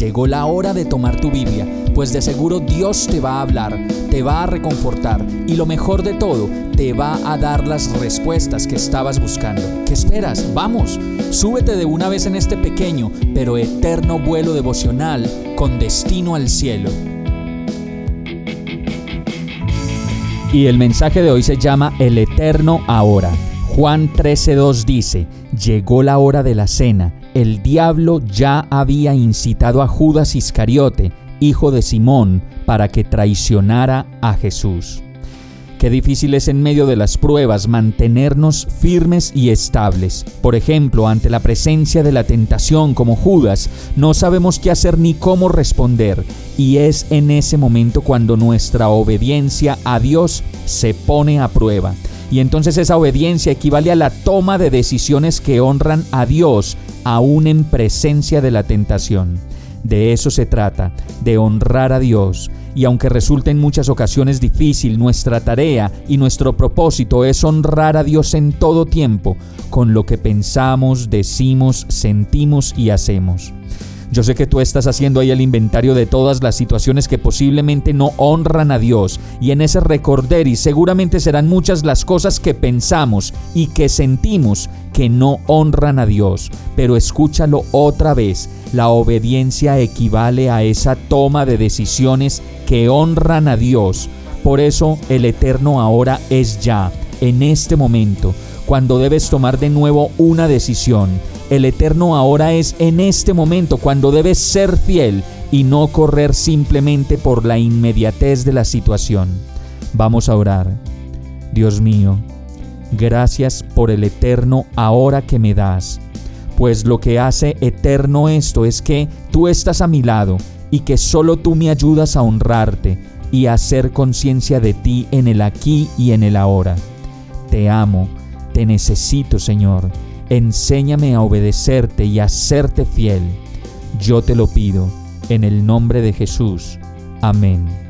Llegó la hora de tomar tu Biblia, pues de seguro Dios te va a hablar, te va a reconfortar y lo mejor de todo, te va a dar las respuestas que estabas buscando. ¿Qué esperas? Vamos, súbete de una vez en este pequeño pero eterno vuelo devocional con destino al cielo. Y el mensaje de hoy se llama El Eterno Ahora. Juan 13.2 dice, llegó la hora de la cena el diablo ya había incitado a Judas Iscariote, hijo de Simón, para que traicionara a Jesús. Qué difícil es en medio de las pruebas mantenernos firmes y estables. Por ejemplo, ante la presencia de la tentación como Judas, no sabemos qué hacer ni cómo responder. Y es en ese momento cuando nuestra obediencia a Dios se pone a prueba. Y entonces esa obediencia equivale a la toma de decisiones que honran a Dios aún en presencia de la tentación. De eso se trata, de honrar a Dios. Y aunque resulte en muchas ocasiones difícil, nuestra tarea y nuestro propósito es honrar a Dios en todo tiempo, con lo que pensamos, decimos, sentimos y hacemos. Yo sé que tú estás haciendo ahí el inventario de todas las situaciones que posiblemente no honran a Dios y en ese recorder y seguramente serán muchas las cosas que pensamos y que sentimos que no honran a Dios. Pero escúchalo otra vez, la obediencia equivale a esa toma de decisiones que honran a Dios. Por eso el eterno ahora es ya, en este momento, cuando debes tomar de nuevo una decisión el eterno ahora es en este momento cuando debes ser fiel y no correr simplemente por la inmediatez de la situación. Vamos a orar. Dios mío, gracias por el eterno ahora que me das, pues lo que hace eterno esto es que tú estás a mi lado y que solo tú me ayudas a honrarte y a hacer conciencia de ti en el aquí y en el ahora. Te amo, te necesito, Señor enséñame a obedecerte y a serte fiel. Yo te lo pido, en el nombre de Jesús. Amén.